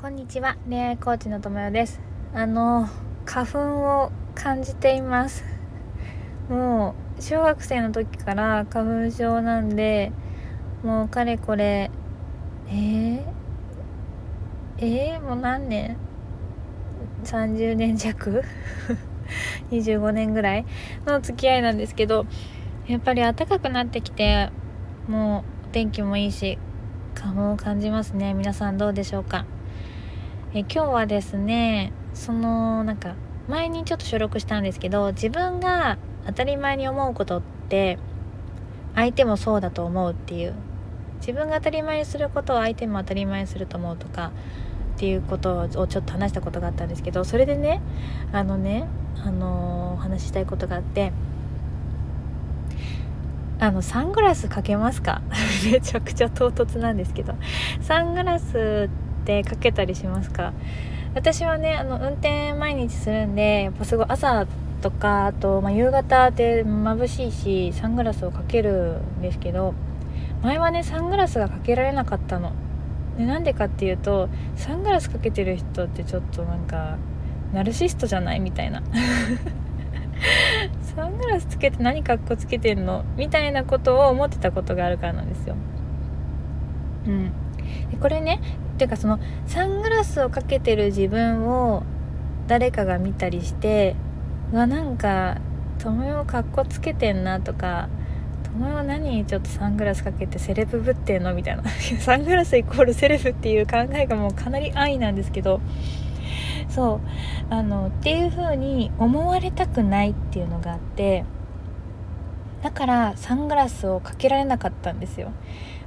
こんにちは。恋愛コーチのともよです。あの花粉を感じています。もう小学生の時から花粉症なんでもうかれこれえー、えー、もう何年？30年弱？25年ぐらい？の付き合いなんですけどやっぱり暖かくなってきてもうお天気もいいし花粉を感じますね。皆さんどうでしょうか？え今日はですねそのなんか前にちょっと収録したんですけど自分が当たり前に思うことって相手もそうだと思うっていう。自分が当たり前にすることを相手も当たり前にすると思うとかっていうことをちょっと話したことがあったんですけどそれでねあのねあのお話ししたいことがあってあのサングラスかけますか？めちゃくちゃ唐突なんですけど。サングラスってかけたりしますか？私はねあの運転毎日するんでやっぱすごい朝とかあと、まあ、夕方って眩しいしサングラスをかけるんですけど前はねサングラスがかけられなかったの。でなんでかっていうとサングラスかけてる人ってちょっとなんかナルシストじゃないみたいな。サングラスつけて何かっこつけてんの？みたいなことを思ってたことがあるからなんですよ。うん。これねていうかそのサングラスをかけてる自分を誰かが見たりしてうわなんか友よかっこつけてんなとか友よ何ちょっとサングラスかけてセレブぶってんの？みたいな。サングラスイコールセレブっていう考えがもうかなり安易なんですけどそう。あのっていう風に思われたくないっていうのがあってだからサングラスをかけられなかったんですよ。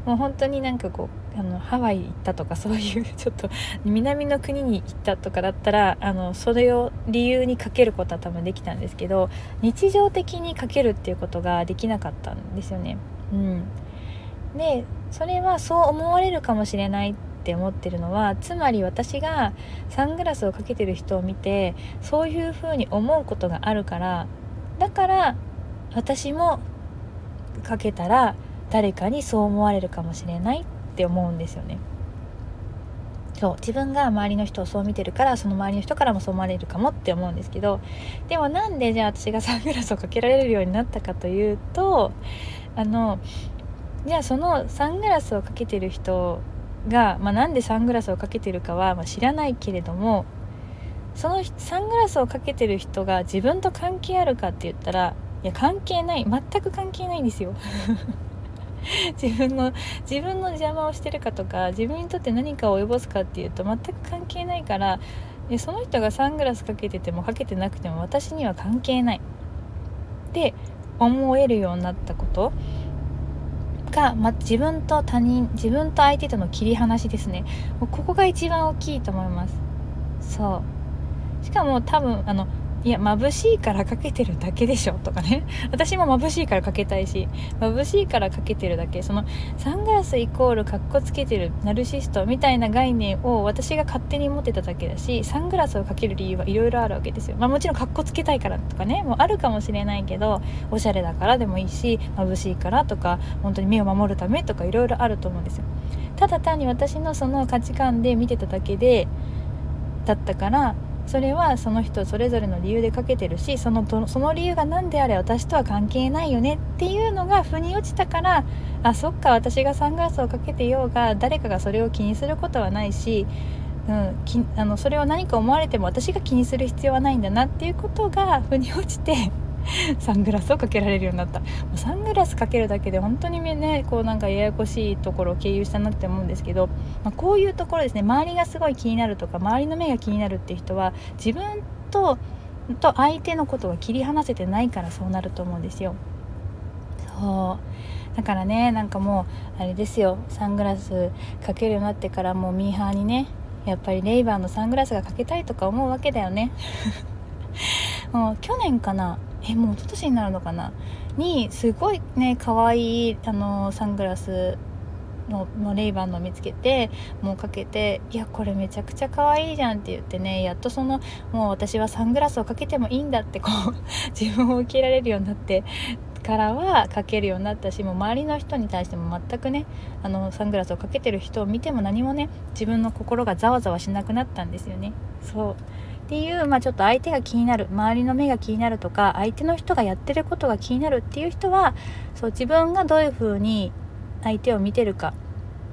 もう本当になんかこうあのハワイ行ったとかそういう ちょっと南の国に行ったとかだったらあのそれを理由にかけることは多分できたんですけど日常的にかけるっていうことができなかったんですよね。うん、でそれはそう思われるかもしれないって思ってるのはつまり私がサングラスをかけてる人を見てそういうふうに思うことがあるからだから私もかけたら誰かにそう思われるかもしれないって思うんですよね。そう自分が周りの人をそう見てるからその周りの人からもそう思われるかもって思うんですけどでもなんでじゃあ私がサングラスをかけられるようになったかというとあのじゃあそのサングラスをかけてる人が、まあ、なんでサングラスをかけてるかは、まあ、知らないけれどもそのサングラスをかけてる人が自分と関係あるかって言ったらいや関係ない全く関係ないんですよ 自分の自分の邪魔をしてるかとか自分にとって何かを及ぼすかっていうと全く関係ないからその人がサングラスかけててもかけてなくても私には関係ない。って思えるようになったこと。が、ま、自分と他人自分と相手との切り離しですね。ここが一番大きいと思います。そう。しかも多分あのいや眩しいからかけてるだけでしょとかね。私も眩しいからかけたいし眩しいからかけてるだけ。そのサングラスイコールかっこつけてるナルシストみたいな概念を私が勝手に持ってただけだしサングラスをかける理由はいろいろあるわけですよ。まあもちろんかっこつけたいからとかねもうあるかもしれないけどおしゃれだからでもいいし眩しいからとか本当に目を守るためとかいろいろあると思うんですよ。ただ単に私のその価値観で見てただけでだったからそれはその人それぞれの理由でかけてるしそのその理由が何であれ私とは関係ないよねっていうのが腑に落ちたからあそっか私がサングラスをかけてようが誰かがそれを気にすることはないし、うん、きあのそれを何か思われても私が気にする必要はないんだなっていうことが腑に落ちて サングラスをかけられるようになった。もうサングラスかけるだけで本当にねこうなんかややこしいところを経由したなって思うんですけど、まあ、こういうところですね周りがすごい気になるとか周りの目が気になるっていう人は自分とと相手のことが切り離せてないからそうなると思うんですよ。そう。だからねなんかもうあれですよ。サングラスかけるようになってからもうミーハーにねやっぱりレイバーのサングラスがかけたいとか思うわけだよね。もう去年かなえもう一昨年になるのかな？にすごいね可愛いあのサングラスののレイバンの見つけてもうかけて「いやこれめちゃくちゃ可愛いじゃん」って言ってねやっとそのもう私はサングラスをかけてもいいんだってこう 自分を受けられるようになってからはかけるようになったしもう周りの人に対しても全くねあのサングラスをかけてる人を見ても何もね自分の心がざわざわしなくなったんですよね。そう。っていう、まあ、ちょっと相手が気になる周りの目が気になるとか相手の人がやってることが気になるっていう人はそう自分がどういうふうに相手を見てるか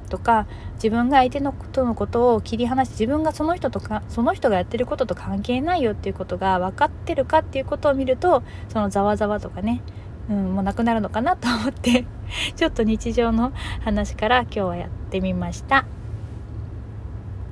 とか自分が相手のことのことを切り離して自分がその人とかその人がやってることと関係ないよっていうことが分かってるかっていうことを見るとそのざわざわとかね、うん、もうなくなるのかなと思って ちょっと日常の話から今日はやってみました。